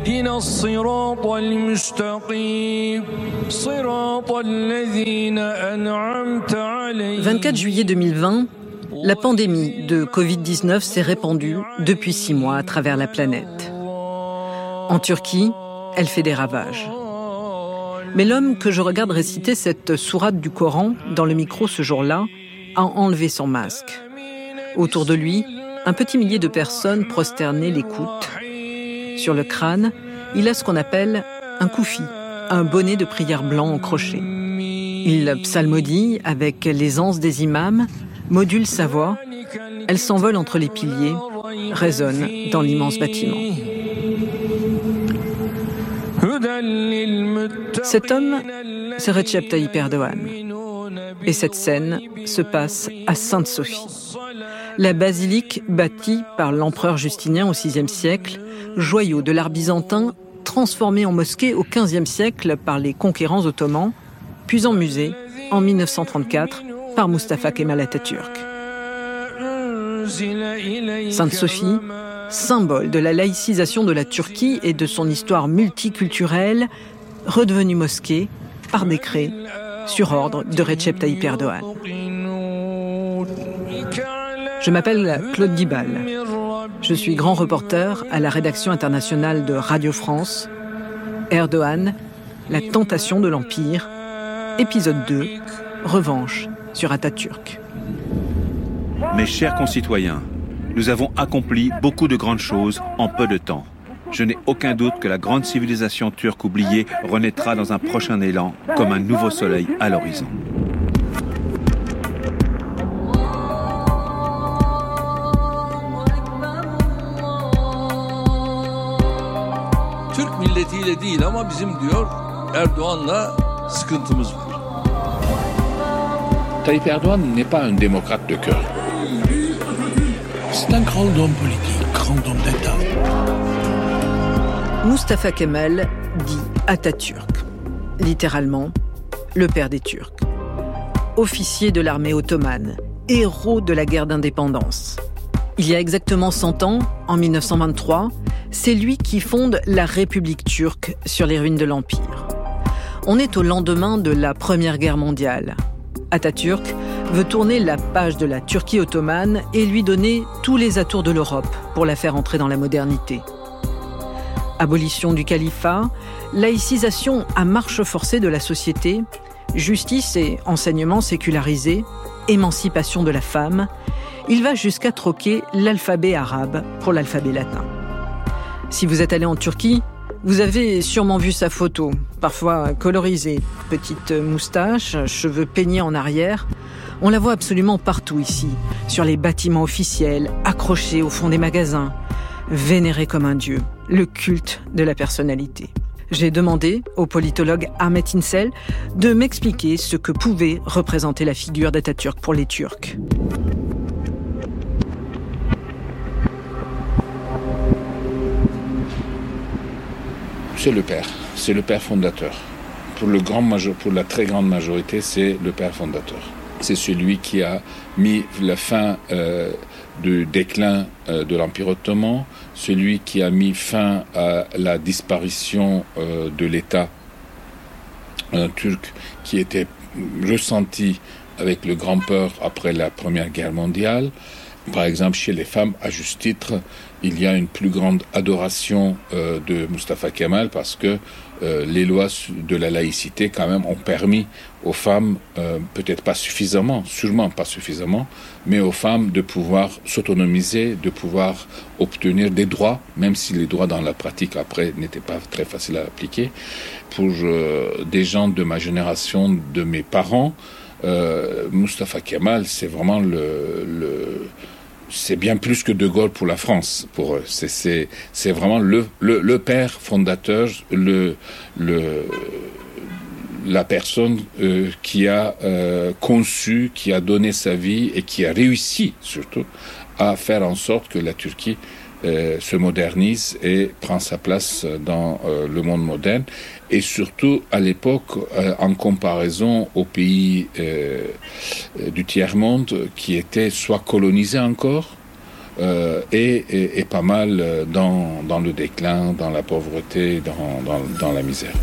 اهدنا الصراط المستقيم صراط الذين أنعمت عليهم 24 juillet 2020, la pandémie de Covid-19 s'est répandue depuis six mois à travers la planète. En Turquie, elle fait des ravages. Mais l'homme que je regarde réciter cette sourate du Coran dans le micro ce jour-là a enlevé son masque. Autour de lui, un petit millier de personnes prosternées l'écoutent. sur le crâne, il a ce qu'on appelle un koufi, un bonnet de prière blanc en crochet. Il psalmodie avec l'aisance des imams, module sa voix. Elle s'envole entre les piliers, résonne dans l'immense bâtiment. Cet homme, c'est Recep Tayyip Erdogan. Et cette scène se passe à Sainte-Sophie. La basilique bâtie par l'empereur Justinien au VIe siècle, joyau de l'art byzantin transformé en mosquée au XVe siècle par les conquérants ottomans, puis en musée en 1934 par Mustafa Kemal Atatürk. Sainte-Sophie, symbole de la laïcisation de la Turquie et de son histoire multiculturelle, redevenue mosquée par décret sur ordre de Recep Tayyip Erdogan. Je m'appelle Claude Guibal. Je suis grand reporter à la rédaction internationale de Radio France. Erdogan, la tentation de l'Empire, épisode 2, revanche sur Atatürk. Mes chers concitoyens, nous avons accompli beaucoup de grandes choses en peu de temps. Je n'ai aucun doute que la grande civilisation turque oubliée renaîtra dans un prochain élan comme un nouveau soleil à l'horizon. Milletiyle değil ama bizim diyor Erdoğan'la sıkıntımız var. Tayyip Erdogan n'est pas un démocrate de cœur. C'est un grand homme politique, grand homme d'État. Mustafa Kemal dit Atatürk, littéralement le père des Turcs. Officier de l'armée ottomane, héros de la guerre d'indépendance. Il y a exactement 100 ans, en 1923, c'est lui qui fonde la République turque sur les ruines de l'Empire. On est au lendemain de la Première Guerre mondiale. Atatürk veut tourner la page de la Turquie ottomane et lui donner tous les atours de l'Europe pour la faire entrer dans la modernité. Abolition du califat, laïcisation à marche forcée de la société, justice et enseignement sécularisé, émancipation de la femme, il va jusqu'à troquer l'alphabet arabe pour l'alphabet latin. Si vous êtes allé en Turquie, vous avez sûrement vu sa photo, parfois colorisée, petite moustache, cheveux peignés en arrière. On la voit absolument partout ici, sur les bâtiments officiels, accrochés au fond des magasins, vénéré comme un dieu, le culte de la personnalité. J'ai demandé au politologue Ahmet Insel de m'expliquer ce que pouvait représenter la figure d'Atatürk pour les Turcs. C'est le père, c'est le père fondateur. Pour, le grand pour la très grande majorité, c'est le père fondateur. C'est celui qui a mis la fin euh, du déclin euh, de l'Empire ottoman, celui qui a mis fin à la disparition euh, de l'État turc qui était ressenti avec le grand peur après la Première Guerre mondiale. Par exemple, chez les femmes, à juste titre, il y a une plus grande adoration euh, de Mustafa Kemal parce que euh, les lois de la laïcité, quand même, ont permis aux femmes, euh, peut-être pas suffisamment, sûrement pas suffisamment, mais aux femmes de pouvoir s'autonomiser, de pouvoir obtenir des droits, même si les droits dans la pratique après n'étaient pas très faciles à appliquer. Pour des gens de ma génération, de mes parents, Mustafa Kemal, c'est vraiment le, le c'est bien plus que De Gaulle pour la France. Pour eux, c'est vraiment le père fondateur, le le la personne euh, qui a euh, conçu, qui a donné sa vie et qui a réussi surtout à faire en sorte que la Turquie euh, se modernise et prend sa place dans euh, le monde moderne et surtout à l'époque euh, en comparaison aux pays du tiers-monde qui étaient soit colonisés encore euh, est, pas mal dans, le déclin, dans la pauvreté, dans la misère.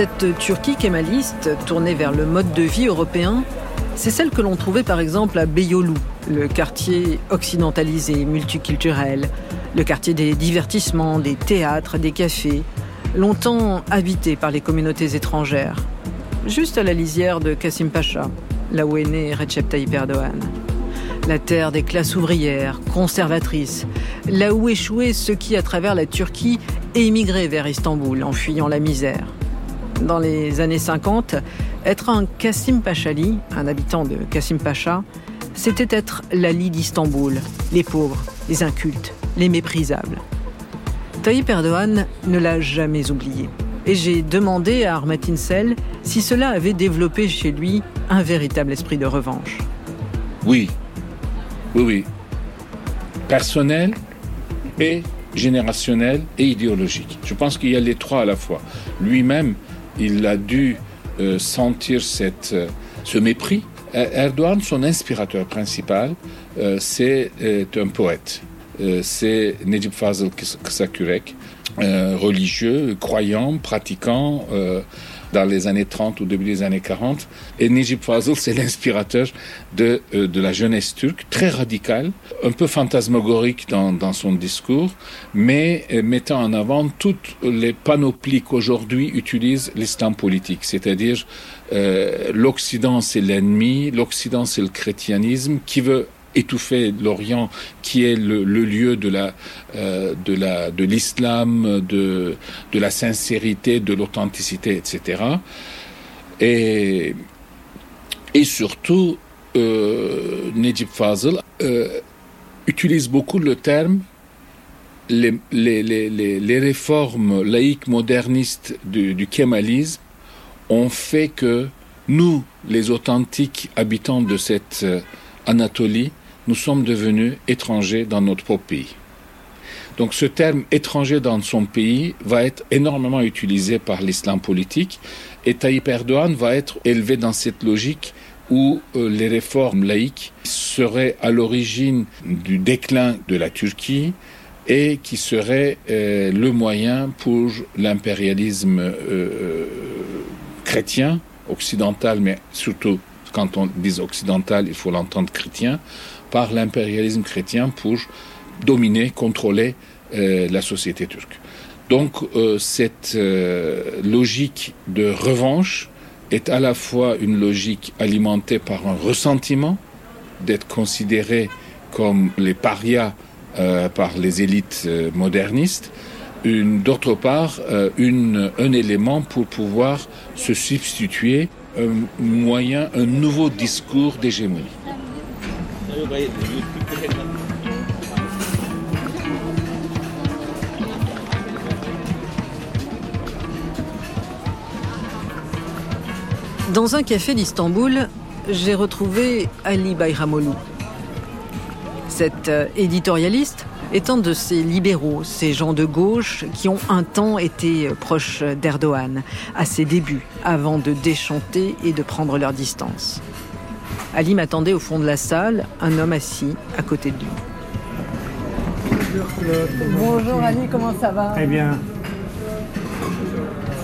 Cette Turquie kémaliste, tournée vers le mode de vie européen, c'est celle que l'on trouvait par exemple à Beyoğlu, le quartier occidentalisé, multiculturel, le quartier des divertissements, des théâtres, des cafés, longtemps habité par les communautés étrangères, juste à la lisière de Kassim Pacha, là où est né Recep Tayyip Erdogan. La terre des classes ouvrières, conservatrices, là où échouaient ceux qui, à travers la Turquie, émigraient vers Istanbul en fuyant la misère. Dans les années 50, être un Kassim Pachali, un habitant de Kassim Pacha, c'était être l'Ali d'Istanbul, les pauvres, les incultes, les méprisables. Tayyip Erdogan ne l'a jamais oublié. Et j'ai demandé à Armat Insel si cela avait développé chez lui un véritable esprit de revanche. Oui, oui, oui. Personnel et générationnel et idéologique. Je pense qu'il y a les trois à la fois. Lui-même, il a dû euh, sentir cette, euh, ce mépris. Erdogan, son inspirateur principal, euh, c'est un poète. c'est Necip Fazıl Kısakürek, religieux, croyant, pratiquant, dans les années 30 ou début des années 40. Et Necip Fazıl, c'est l'inspirateur de, euh, de la jeunesse turque, très radical, un peu fantasmagorique dans, dans son discours, mais euh, mettant en avant toutes les panoplies qu'aujourd'hui utilise l'islam politique, c'est-à-dire euh, l'Occident c'est l'ennemi, l'Occident c'est le chrétianisme, qui veut étouffer l'Orient, qui est le, lieu de la euh, de la de l'islam, de de la sincérité, de l'authenticité, etc. Et et surtout, euh, Nejib Fazıl euh, utilise beaucoup le terme les, les, les, les réformes laïques modernistes du, du kémalisme ont fait que nous, les authentiques habitants de cette euh, Anatolie, nous sommes devenus étrangers dans notre propre pays. Donc ce terme étranger dans son pays va être énormément utilisé par l'islam politique et Tayyip Erdogan va être élevé dans cette logique où euh, les réformes laïques seraient à l'origine du déclin de la Turquie et qui seraient euh, le moyen pour l'impérialisme euh, chrétien, occidental, mais surtout quand on dit occidental, il faut l'entendre chrétien, par l'impérialisme chrétien pour dominer, contrôler euh, la société turque. Donc euh, cette euh, logique de revanche est à la fois une logique alimentée par un ressentiment d'être considéré comme les parias euh, par les élites euh, modernistes, d'autre part euh, une, un élément pour pouvoir se substituer un moyen, un nouveau discours d'hégémonie. Dans un café d'Istanbul, j'ai retrouvé Ali Bayramoglu. Cet euh, éditorialiste est un de ces libéraux, ces gens de gauche qui ont un temps été proches d'Erdogan, à ses débuts, avant de déchanter et de prendre leur distance. Ali m'attendait au fond de la salle, un homme assis à côté de lui. Bonjour Ali, comment ça va? Très bien.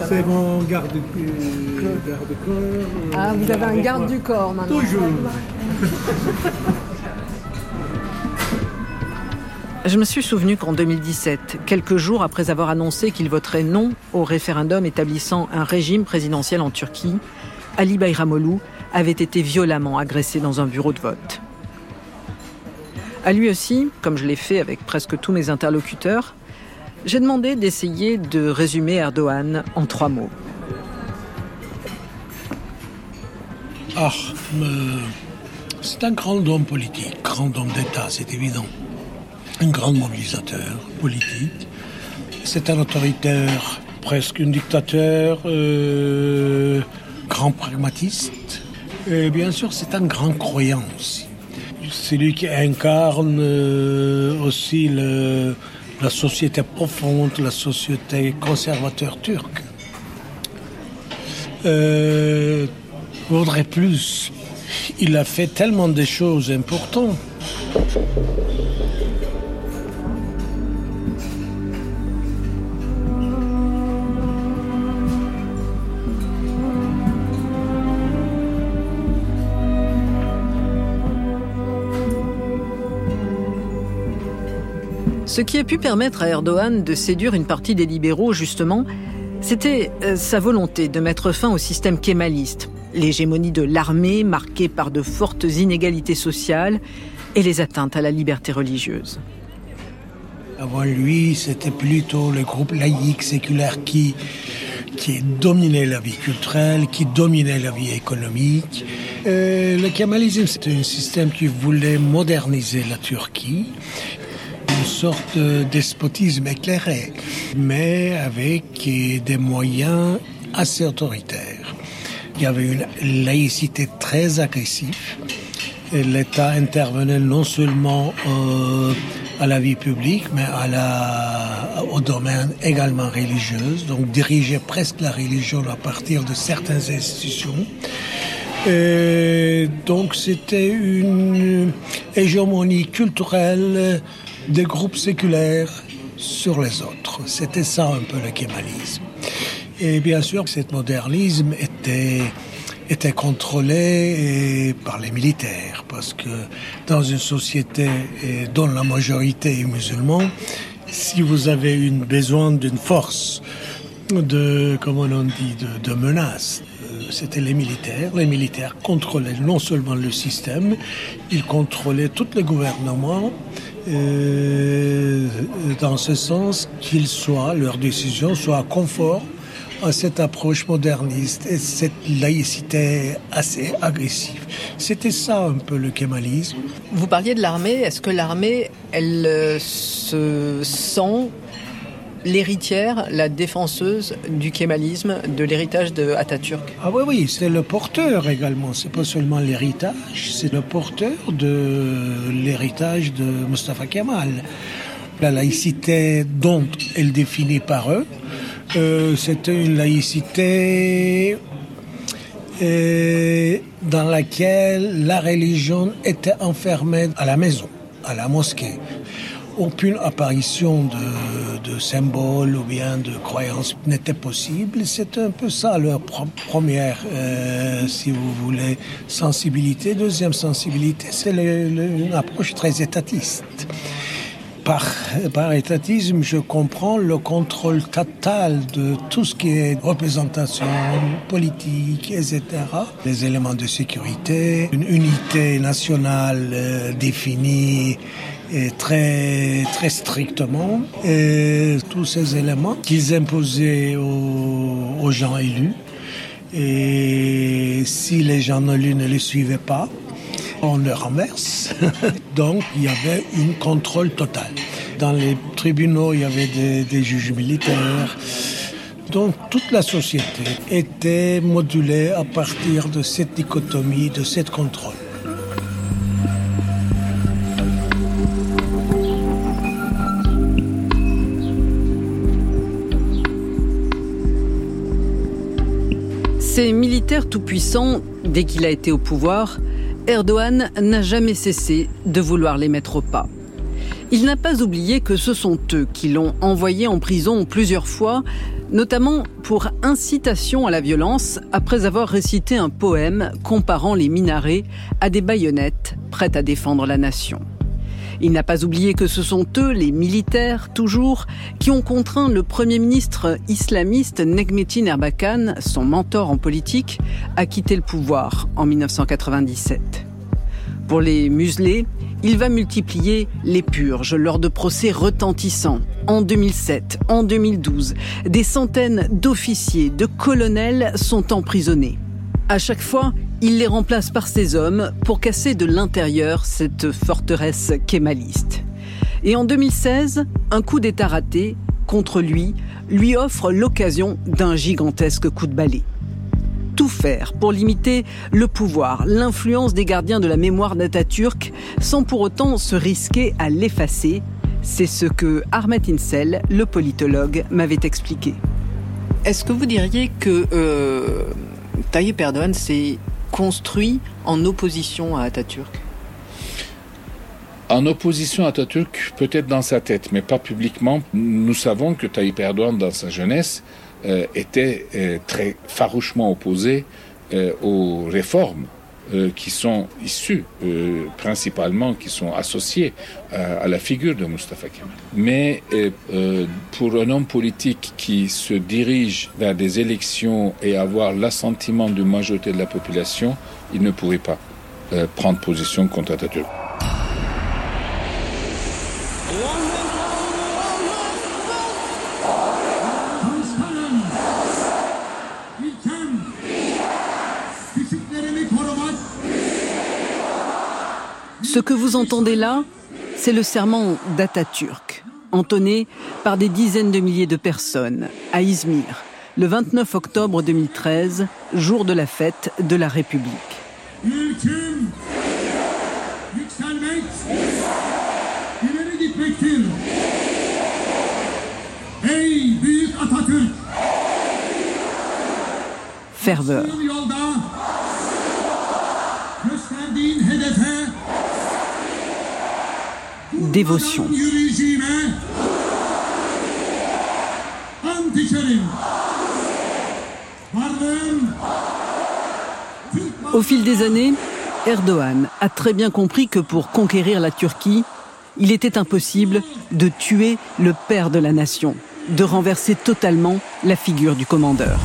C'est mon garde, garde corps. Ah, vous avez un garde du corps maintenant. Toujours. Je me suis souvenu qu'en 2017, quelques jours après avoir annoncé qu'il voterait non au référendum établissant un régime présidentiel en Turquie, Ali Bayramoglu avait été violemment agressé dans un bureau de vote. À lui aussi, comme je l'ai fait avec presque tous mes interlocuteurs, j'ai demandé d'essayer de résumer Erdogan en trois mots. Ah, c'est un grand homme politique, grand homme d'État, c'est évident. un grand mobilisateur politique. C'est un autoritaire, presque un dictateur, euh, grand pragmatiste. Et bien sûr, c'est un grand croyant aussi. C'est lui qui incarne euh, aussi la société profonde, la société conservateur turque. Euh, voudrait plus. Il a fait tellement de choses importantes. Ce qui a pu permettre à Erdogan de séduire une partie des libéraux, justement, c'était euh, sa volonté de mettre fin au système kémaliste, l'hégémonie de l'armée marquée par de fortes inégalités sociales et les atteintes à la liberté religieuse. Avant lui, c'était plutôt le groupe laïque, séculaire qui, dominait la vie culturelle, qui dominait la vie économique. Euh, le kémalisme, c'était un système qui voulait moderniser la Turquie sorte de despotisme éclairé, mais avec des moyens assez autoritaires. Il y avait une laïcité très agressive. L'État intervenait non seulement euh, à la vie publique, mais à la, au domaine également religieux, donc dirigeait presque la religion à partir de certaines institutions. Et donc c'était une hégémonie culturelle des groupes séculaires sur les autres. C'était ça un peu le kémalisme. Et bien sûr, ce modernisme était, était contrôlé par les militaires, parce que dans une société dont la majorité est musulmane, si vous avez une besoin d'une force de, comment on dit, de, de menace, euh, c'était les militaires. Les militaires contrôlaient non seulement le système, ils contrôlaient tout le gouvernement, dans ce sens qu'ils soient, leurs décisions soient conformes à cette approche moderniste et cette laïcité assez agressive. C'était ça un peu le kémalisme. Vous parliez de l'armée. Est-ce que l'armée, elle euh, se sent l'héritière, la défenseuse du kémalisme, de l'héritage de Atatürk Ah oui, oui, c'est le porteur également. C'est pas seulement l'héritage, c'est le porteur de l'héritage de Mustafa Kemal. La laïcité dont elle définit par eux, euh, c'était une laïcité euh, dans laquelle la religion était enfermée à la maison, à la mosquée aucune apparition de, symboles ou bien de croyances n'était possible. C'est un peu ça leur première, euh, si vous voulez, sensibilité. Deuxième sensibilité, c'est une approche très étatiste. Par, par, étatisme, je comprends le contrôle total de tout ce qui est représentation politique, etc. Les éléments de sécurité, une unité nationale euh, définie et très, très strictement. Tous ces éléments qu'ils imposaient aux, gens élus. Et si les gens élus ne les suivaient pas, on les renverse. Donc il y avait une contrôle total. Dans les tribunaux, il y avait des, des juges militaires. Donc toute la société était modulée à partir de cette dichotomie, de cette contrôle. Ces militaires tout-puissants, dès qu'il a été au pouvoir, Erdogan n'a jamais cessé de vouloir les mettre au pas. Il n'a pas oublié que ce sont eux qui l'ont envoyé en prison plusieurs fois, notamment pour incitation à la violence, après avoir récité un poème comparant les minarets à des baïonnettes prêtes à défendre la nation. Il n'a pas oublié que ce sont eux, les militaires, toujours, qui ont contraint le Premier ministre islamiste Negmetin Erbakan, son mentor en politique, à quitter le pouvoir en 1997. Pour les muselés, il va multiplier les purges lors de procès retentissants. En 2007, en 2012, des centaines d'officiers, de colonels sont emprisonnés. À chaque fois, il les remplace par ses hommes pour casser de l'intérieur cette forteresse kémaliste. Et en 2016, un coup d'État raté contre lui lui offre l'occasion d'un gigantesque coup de balai. Tout faire pour limiter le pouvoir, l'influence des gardiens de la mémoire d'Atatürk, sans pour autant se risquer à l'effacer, c'est ce que Ahmet Insel, le politologue, m'avait expliqué. Est-ce que vous diriez que euh, Tayyip Erdogan construit en opposition à Atatürk en opposition à Atatürk, peut-être dans sa tête, mais pas publiquement. Nous savons que Tayyip Erdogan, dans sa jeunesse, euh, était euh, très farouchement opposé euh, aux réformes qui sont issues, principalement, qui sont associées à la figure de Mustafa Kemal. Mais pour un homme politique qui se dirige vers des élections et avoir l'assentiment d'une majorité de la population, il ne pourrait pas prendre position contre Atatürk. Ce que vous entendez là, c'est le serment d'Atatürk, entonné par des dizaines de milliers de personnes à Izmir, le 29 octobre 2013, jour de la fête de la République. Ferveur. Au fil des années, Erdogan a très bien compris que pour conquérir la Turquie, il était impossible de tuer le père de la nation, de renverser totalement la figure du commandeur.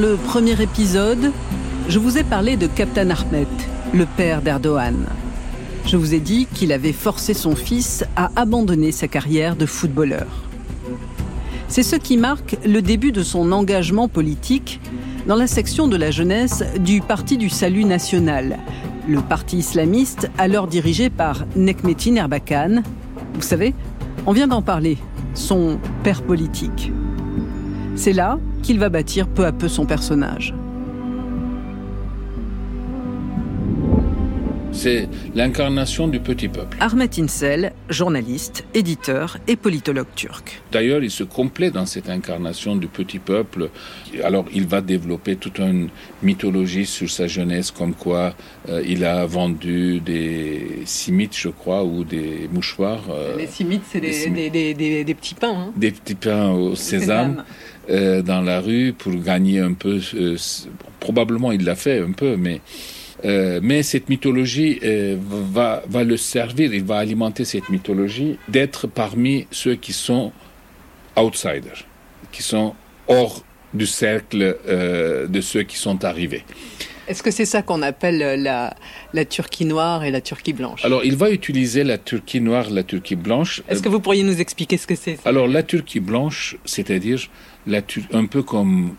Le premier épisode, je vous ai parlé de Captain Ahmed, le père d'Erdogan. Je vous ai dit qu'il avait forcé son fils à abandonner sa carrière de footballeur. C'est ce qui marque le début de son engagement politique dans la section de la jeunesse du Parti du Salut National, le parti islamiste alors dirigé par Nekmetin Erbakan. Vous savez, on vient d'en parler, son père politique. C'est là qu'il va bâtir peu à peu son personnage. C'est l'incarnation du petit peuple. Ahmet Insel, journaliste, éditeur et politologue turc. D'ailleurs, il se complaît dans cette incarnation du petit peuple. Alors, il va développer toute une mythologie sur sa jeunesse, comme quoi euh, il a vendu des simites, je crois, ou des mouchoirs. Euh, les simites, c'est des, des, petits pains. Hein. Des petits pains au sésame. Euh, dans la rue pour gagner un peu. probablement il l'a fait un peu, mais euh, mais cette mythologie euh, va, va le servir, il va alimenter cette mythologie d'être parmi ceux qui sont outsiders, qui sont hors du cercle euh, de ceux qui sont arrivés. Est-ce que c'est ça qu'on appelle la, la, Turquie noire et la Turquie blanche? Alors, il va utiliser la Turquie noire, la Turquie blanche. Est-ce que vous pourriez nous expliquer ce que c'est Alors, la Turquie blanche, c'est-à-dire un peu comme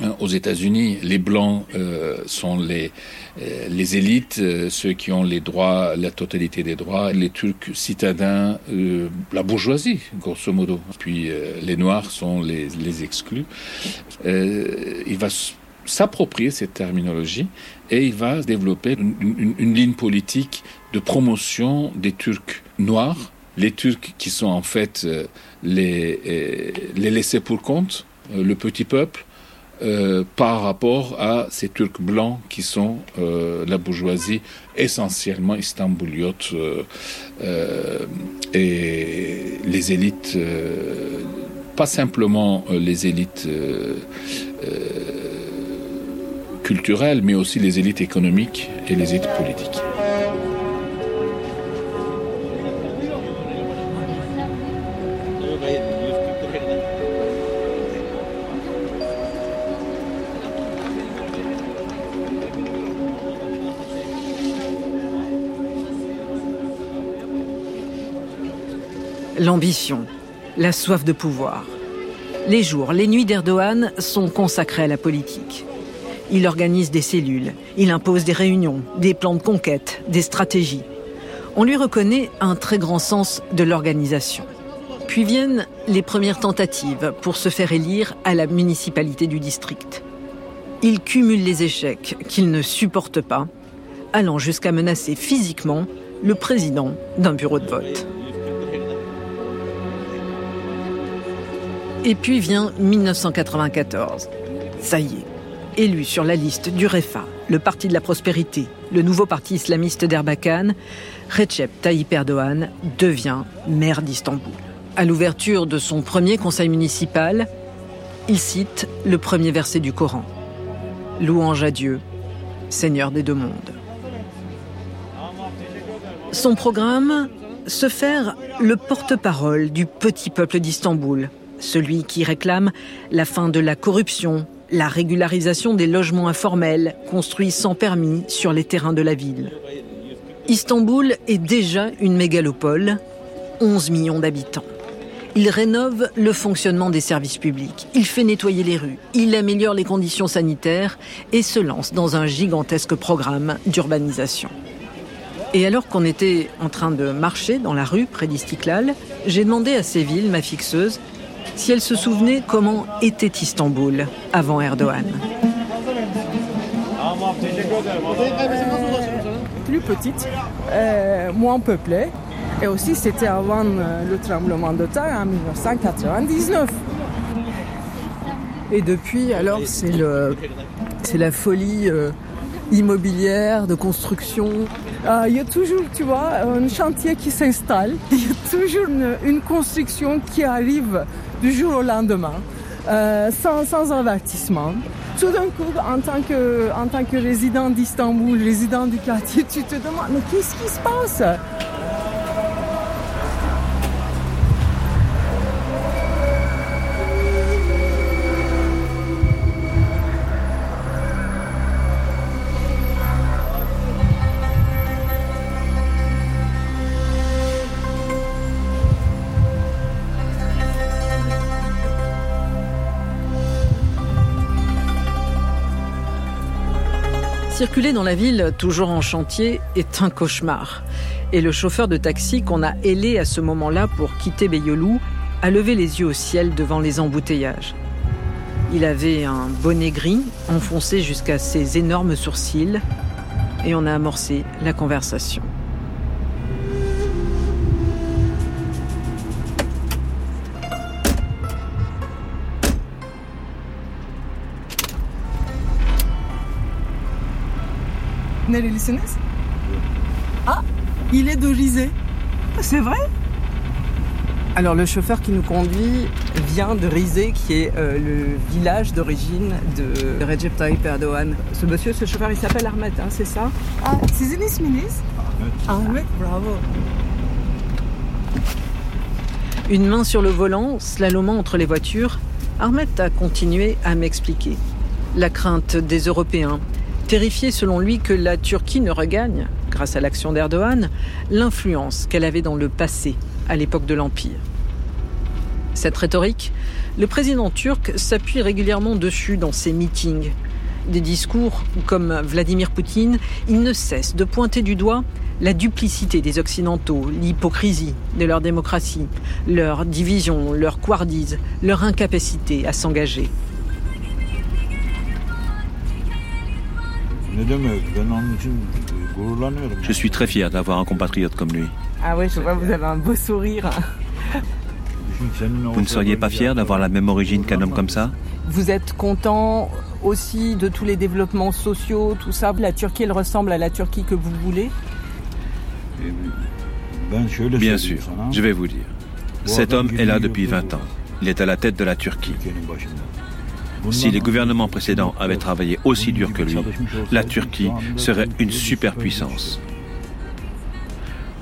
Hein, aux États-Unis, les blancs euh, sont les euh, élites, euh, ceux qui ont les droits, la totalité des droits. Les Turcs citadins, la bourgeoisie, grosso modo. Puis les Noirs sont les, exclus. il va s'approprier cette terminologie et il va développer une, ligne politique de promotion des Turcs noirs, les Turcs qui sont en fait les, les laissés pour compte, le petit peuple, euh, par rapport à ces Turcs blancs qui sont euh, la bourgeoisie essentiellement istanbouliote euh, et les élites, pas simplement les élites culturelles, mais aussi les élites économiques et les élites politiques. L'ambition, la soif de pouvoir. Les jours, les nuits d'Erdogan sont consacrés à la politique. Il organise des cellules, il impose des réunions, des plans de conquête, des stratégies. On lui reconnaît un très grand sens de l'organisation. Puis viennent les premières tentatives pour se faire élire à la municipalité du district. Il cumule les échecs qu'il ne supporte pas, allant jusqu'à menacer physiquement le président d'un bureau de vote. Et puis vient 1994. Ça y est, élu sur la liste du REFA, le Parti de la Prospérité, le nouveau parti islamiste d'Erbakan, Recep Tayyip Erdogan devient maire d'Istanbul. À l'ouverture de son premier conseil municipal, il cite le premier verset du Coran. Louange à Dieu, Seigneur des deux mondes. Son programme, se faire le porte-parole du petit peuple d'Istanbul, celui qui réclame la fin de la corruption, la régularisation des logements informels construits sans permis sur les terrains de la ville. Istanbul est déjà une mégalopole, 11 millions d'habitants. Il rénove le fonctionnement des services publics, il fait nettoyer les rues, il améliore les conditions sanitaires et se lance dans un gigantesque programme d'urbanisation. Et alors qu'on était en train de marcher dans la rue près d'Istiklal, j'ai demandé à Séville, ma fixeuse, si elle se souvenait comment était Istanbul avant Erdogan. Plus petite, euh, moins peuplée. Et aussi, c'était avant euh, le tremblement de terre en 1999. Et depuis, alors, c'est la folie euh, immobilière, de construction. Euh, il y a toujours, tu vois, un chantier qui s'installe. Il y a toujours une, construction qui arrive du jour au lendemain, euh, sans, sans avertissement. Tout d'un coup, en tant que, en tant que résident d'Istanbul, résident du quartier, tu te demandes, mais qu'est-ce qui se passe? Circuler dans la ville, toujours en chantier, est un cauchemar. Et le chauffeur de taxi qu'on a ailé à ce moment-là pour quitter Beyoğlu a levé les yeux au ciel devant les embouteillages. Il avait un bonnet gris enfoncé jusqu'à ses énormes sourcils et on a amorcé la conversation. Nerelisiniz Ah, il est de Rizé. C'est vrai Alors le chauffeur qui nous conduit vient de Rizé, qui est euh, le village d'origine de Recep Tayyip Erdogan. Ce monsieur, ce chauffeur, il s'appelle Ahmet, hein, c'est ça Ah, sizin isminiz Ahmet, bravo. Une main sur le volant, slalomant entre les voitures, Ahmet a continué à m'expliquer la crainte des Européens, terrifié selon lui que la Turquie ne regagne, grâce à l'action d'Erdogan, l'influence qu'elle avait dans le passé, à l'époque de l'Empire. Cette rhétorique, le président turc s'appuie régulièrement dessus dans ses meetings. Des discours comme Vladimir Poutine, il ne cesse de pointer du doigt la duplicité des Occidentaux, l'hypocrisie de leur démocratie, leur division, leur couardise, leur incapacité à s'engager. Je suis très fier d'avoir un compatriote comme lui. Ah oui, je vois, vous avez un beau sourire. Vous ne seriez pas fier d'avoir la même origine qu'un homme comme ça? Vous êtes content aussi de tous les développements sociaux, tout ça? La Turquie, elle ressemble à la Turquie que vous voulez? Bien sûr, je vais vous dire. Cet homme est là depuis 20 ans. Il est à la tête de la Turquie. Si les gouvernements précédents avaient travaillé aussi dur que lui, la Turquie serait une superpuissance.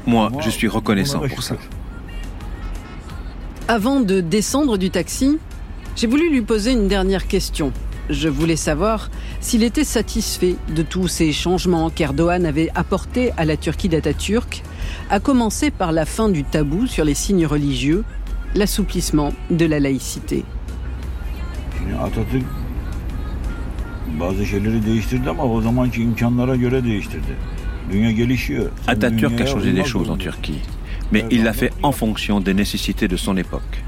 Moi, je suis reconnaissant pour ça. Avant de descendre du taxi, j'ai voulu lui poser une dernière question. Je voulais savoir s'il était satisfait de tous ces changements qu'Erdogan avait apportés à la Turquie d'Atatürk, à commencer par la fin du tabou sur les signes religieux, l'assouplissement de la laïcité. Atatürk a changé des choses en. Turquie, mais il l'a fait en fonction des nécessités de son époque.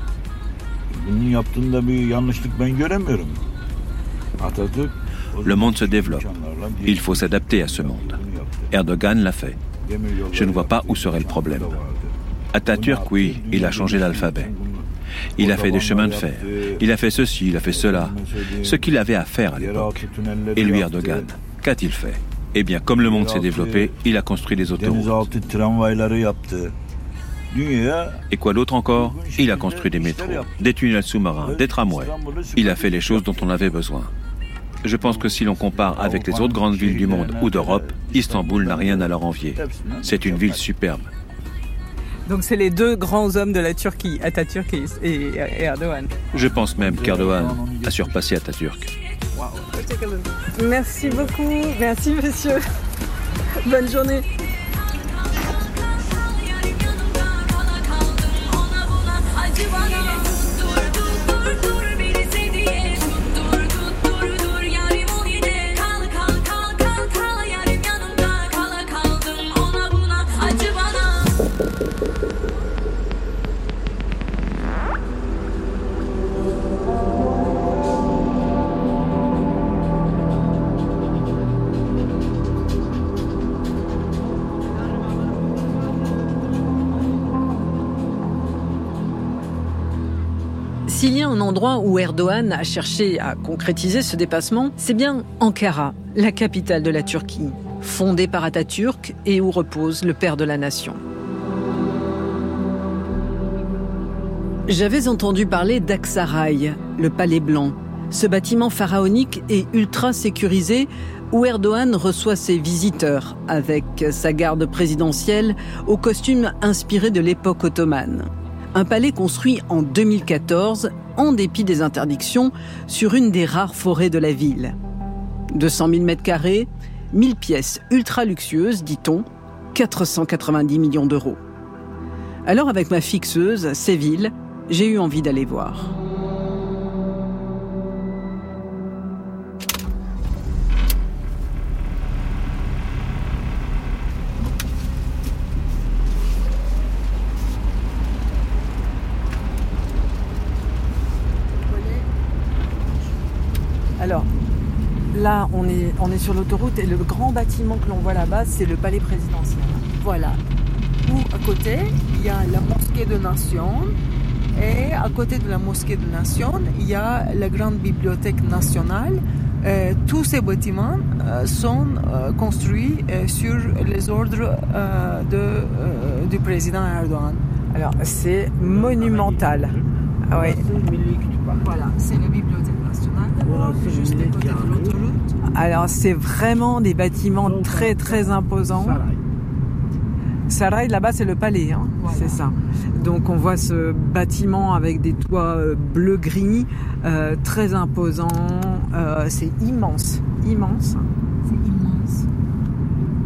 Ben Le monde se développe. Il faut s'adapter à ce monde. Erdogan l'a fait. Je ne vois pas où serait le problème. Atatürk, oui, il a changé l'alphabet. Il a fait des chemins de fer. Il a fait ceci, il a fait cela. Ce qu'il avait à faire à l'époque. Et lui, Erdogan, qu'a-t-il fait? Eh bien, comme le monde s'est développé, il a construit des autoroutes. Et quoi d'autre encore? Il a construit des métros, des tunnels sous-marins, des tramways. Il a fait les choses dont on avait besoin. Je pense que si l'on compare avec les autres grandes villes du monde ou d'Europe, Istanbul n'a rien à leur envier. C'est une ville superbe. Donc c'est les deux grands hommes de la Turquie, Atatürk et, Erdogan. Je pense même qu'Erdogan a surpassé Atatürk. Merci beaucoup, merci monsieur. Bonne journée. S'il y a un endroit où Erdogan a cherché à concrétiser ce dépassement, c'est bien Ankara, la capitale de la Turquie, fondée par Atatürk et où repose le père de la nation. J'avais entendu parler d'Aksaray, le palais blanc, ce bâtiment pharaonique et ultra sécurisé où Erdogan reçoit ses visiteurs avec sa garde présidentielle au costume inspiré de l'époque ottomane. Un palais construit en 2014, en dépit des interdictions, sur une des rares forêts de la ville. 200 000 mètres carrés, 1000 pièces ultra luxueuses, dit-on, 490 millions d'euros. Alors avec ma fixeuse, Séville, j'ai eu envie d'aller voir. Là, on est, on est sur l'autoroute et le grand bâtiment que l'on voit là-bas, c'est le palais présidentiel. Voilà. Où à côté, il y a la mosquée de Nation. Et à côté de la mosquée de Nation, il y a la grande bibliothèque nationale. Euh, tous ces bâtiments euh, sont euh, construits sur les ordres de, du président Erdogan. Alors, c'est monumental. Ah ouais. Voilà, c'est juste l'autoroute. Alors, c'est vraiment des bâtiments très très imposants. Saray, là-bas, c'est le palais, hein, c'est ça. Donc, on voit ce bâtiment avec des toits euh, bleu-gris, euh, très imposant. Euh, c'est immense, immense. C'est immense.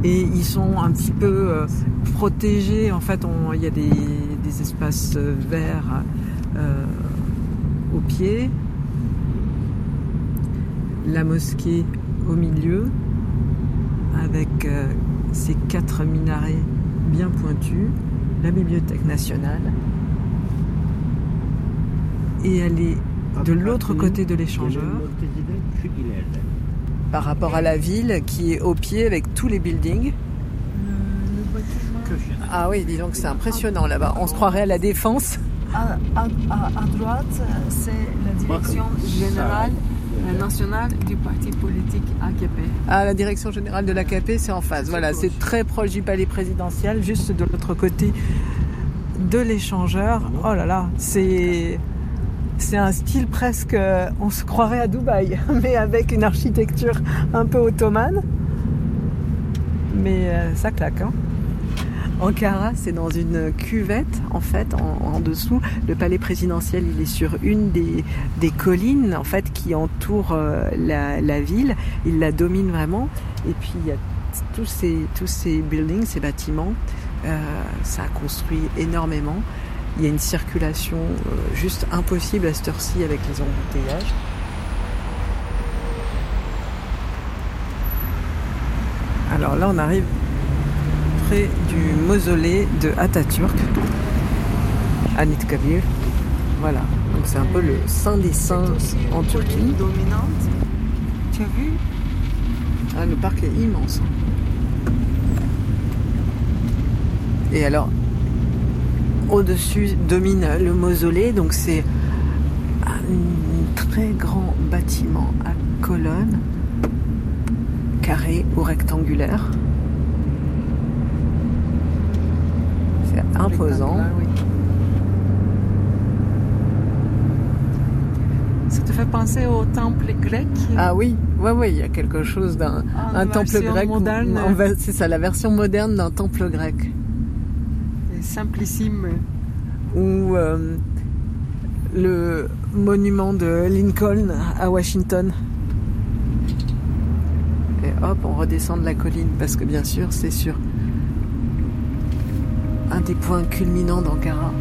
Et ils sont un petit peu euh, protégés. En fait, il y a des, des espaces verts au pied. La mosquée au milieu, avec euh, ses quatre minarets bien pointus. La bibliothèque nationale. Et elle est de l'autre côté de l'échangeur par rapport à la ville qui est au pied avec tous les buildings. Ah oui, dis donc, c'est impressionnant là-bas. On se croirait à la défense. À, à- à- à droite, c'est la direction générale euh, nationale du parti politique AKP. Ah, la direction générale de l'AKP, c'est en face. Voilà, c'est très proche du palais présidentiel, juste de l'autre côté de l'échangeur. Oh là là, c'est c'est un style presque, euh, on se croirait à Dubaï, mais avec une architecture un peu ottomane. Mais euh, ça claque. Hein. Ankara, c'est dans une cuvette, en fait, en, dessous. Le palais présidentiel, il est sur une des, collines, en fait, qui entourent euh, la, la ville. Il la domine vraiment. Et puis, il y a tous ces, tous ces buildings, ces bâtiments, Euh, ça a construit énormément. Il y a une circulation euh, juste impossible à cette heure-ci avec les embouteillages. Alors là, on arrive du mausolée de Atatürk, Anıtkabir. Voilà, donc c'est un peu le saint des saints en Turquie. dominante. Tu as vu? Ah, le parc est immense. Et alors, au-dessus domine le mausolée, donc c'est un très grand bâtiment à colonnes, carré ou rectangulaire. C'est imposant. Ça te fait penser au temple grec? Ah oui, ouais, ouais, il y a quelque chose d'un Ah, un temple grec. moderne. C'est ça, la version moderne d'un temple grec. Simplissime. Ou euh, le monument de Lincoln à Washington. Et hop, on redescend de la colline parce que bien sûr, c'est sur des points culminants d'Ankara.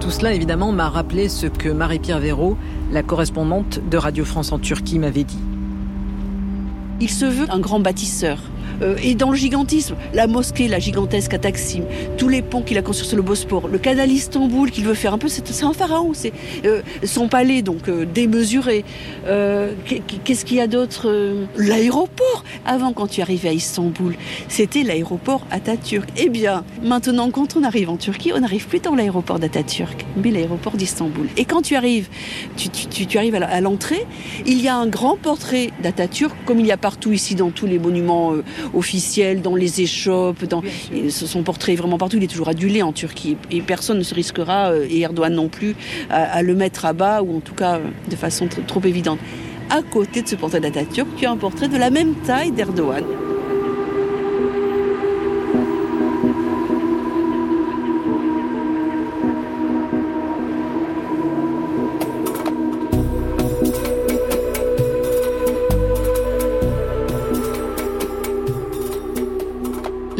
Tout cela, évidemment, m'a rappelé ce que Marie-Pierre Véraud, la correspondante de Radio France en Turquie, m'avait dit. Il se veut un grand bâtisseur. Euh, et dans le gigantisme, la mosquée, la gigantesque à Taksim, tous les ponts qu'il a construits sur le Bosporus, le canal Istanbul qu'il veut faire un peu, c'est un pharaon. C'est euh, son palais donc euh, démesuré. Qu'est- Qu'est-ce qu'il y a d'autre L'aéroport. Avant, quand tu arrivais à Istanbul, c'était l'aéroport Atatürk. Eh bien, maintenant, quand on arrive en Turquie, on n'arrive plus dans l'aéroport d'Atatürk, mais l'aéroport d'Istanbul. Et quand tu arrives, tu, tu- arrives à l'entrée, il y a un grand portrait d'Atatürk, comme il y a partout ici dans tous les monuments officiels, dans les échoppes. Dans, son portrait est vraiment partout. Il est toujours adulé en Turquie. Et personne ne se risquera, euh, et Erdogan non plus, à, à le mettre à bas, ou en tout cas euh, de façon tr- trop évidente. À côté de ce portrait d'Atatürk, tu as un portrait de la même taille d'Erdogan.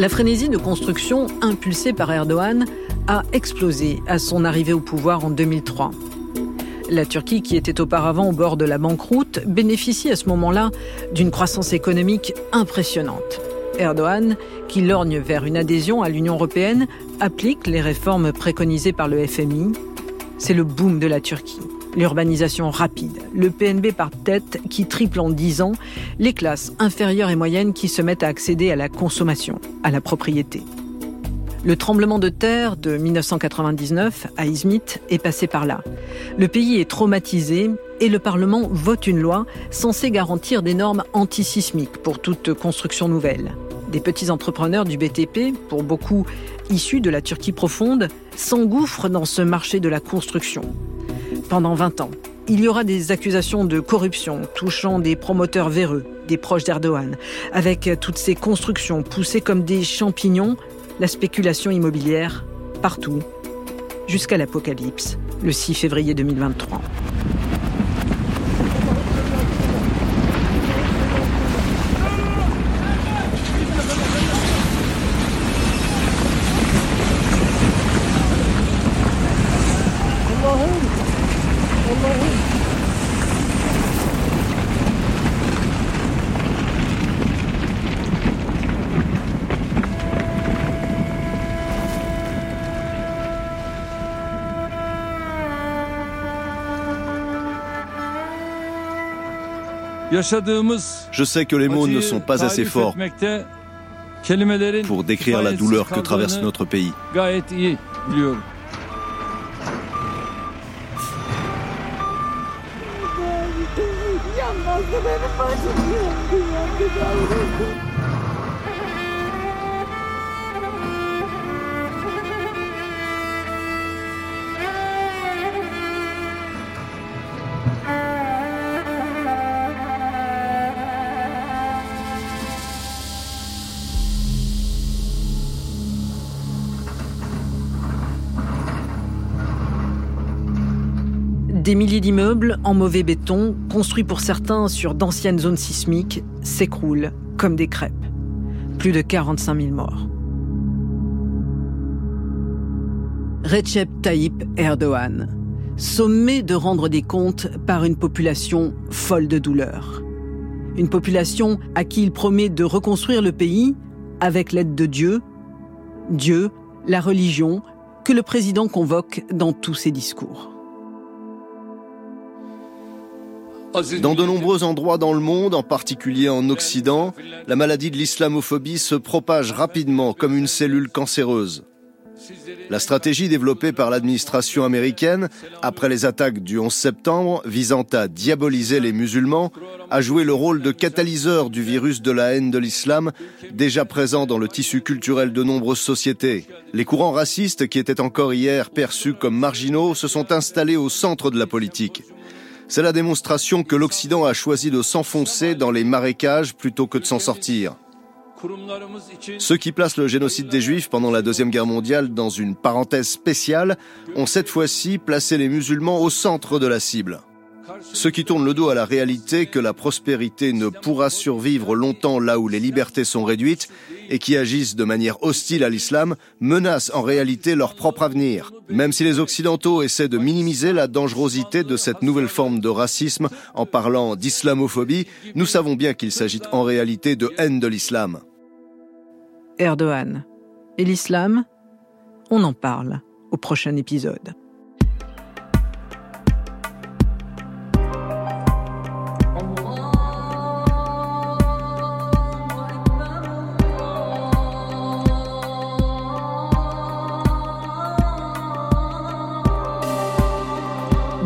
La frénésie de construction impulsée par Erdogan a explosé à son arrivée au pouvoir en 2003. La Turquie, qui était auparavant au bord de la banqueroute, bénéficie à ce moment-là d'une croissance économique impressionnante. Erdogan, qui lorgne vers une adhésion à l'Union européenne, applique les réformes préconisées par le FMI. C'est le boom de la Turquie. L'urbanisation rapide, le PNB par tête qui triple en 10 ans, les classes inférieures et moyennes qui se mettent à accéder à la consommation, à la propriété. Le tremblement de terre de 1999 à Izmit est passé par là. Le pays est traumatisé et le Parlement vote une loi censée garantir des normes antisismiques pour toute construction nouvelle. Des petits entrepreneurs du BTP, pour beaucoup issus de la Turquie profonde, s'engouffrent dans ce marché de la construction. Pendant 20 ans, il y aura des accusations de corruption touchant des promoteurs véreux, des proches d'Erdogan, avec toutes ces constructions poussées comme des champignons, la spéculation immobilière partout, jusqu'à l'apocalypse, le 6 février 2023. Je sais que les mots ne sont pas assez forts pour décrire la douleur que traverse notre pays. Des milliers d'immeubles en mauvais béton, construits pour certains sur d'anciennes zones sismiques, s'écroulent comme des crêpes. Plus de 45 000 morts. Recep Tayyip Erdogan, sommé de rendre des comptes par une population folle de douleur. Une population à qui il promet de reconstruire le pays avec l'aide de Dieu, Dieu, la religion, que le président convoque dans tous ses discours. Dans de nombreux endroits dans le monde, en particulier en Occident, la maladie de l'islamophobie se propage rapidement comme une cellule cancéreuse. La stratégie développée par l'administration américaine après les attaques du 11 septembre visant à diaboliser les musulmans a joué le rôle de catalyseur du virus de la haine de l'islam déjà présent dans le tissu culturel de nombreuses sociétés. Les courants racistes qui étaient encore hier perçus comme marginaux se sont installés au centre de la politique. C'est la démonstration que l'Occident a choisi de s'enfoncer dans les marécages plutôt que de s'en sortir. Ceux qui placent le génocide des Juifs pendant la Deuxième Guerre mondiale dans une parenthèse spéciale ont cette fois-ci placé les musulmans au centre de la cible. Ceux qui tournent le dos à la réalité que la prospérité ne pourra survivre longtemps là où les libertés sont réduites et qui agissent de manière hostile à l'islam menacent en réalité leur propre avenir. Même si les Occidentaux essaient de minimiser la dangerosité de cette nouvelle forme de racisme en parlant d'islamophobie, nous savons bien qu'il s'agit en réalité de haine de l'islam. Erdogan et l'islam, on en parle au prochain épisode.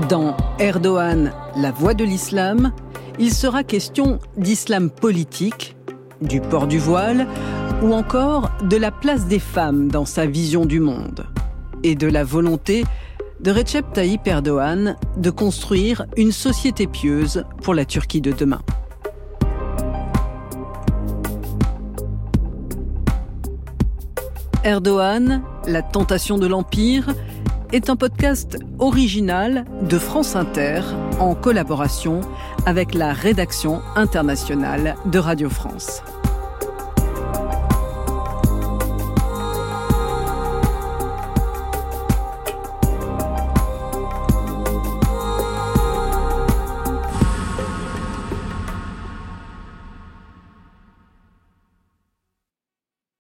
Dans Erdogan, la voix de l'islam, il sera question d'islam politique, du port du voile ou encore de la place des femmes dans sa vision du monde et de la volonté de Recep Tayyip Erdogan de construire une société pieuse pour la Turquie de demain. Erdogan, la tentation de l'Empire, est un podcast original de France Inter en collaboration avec la rédaction internationale de Radio France.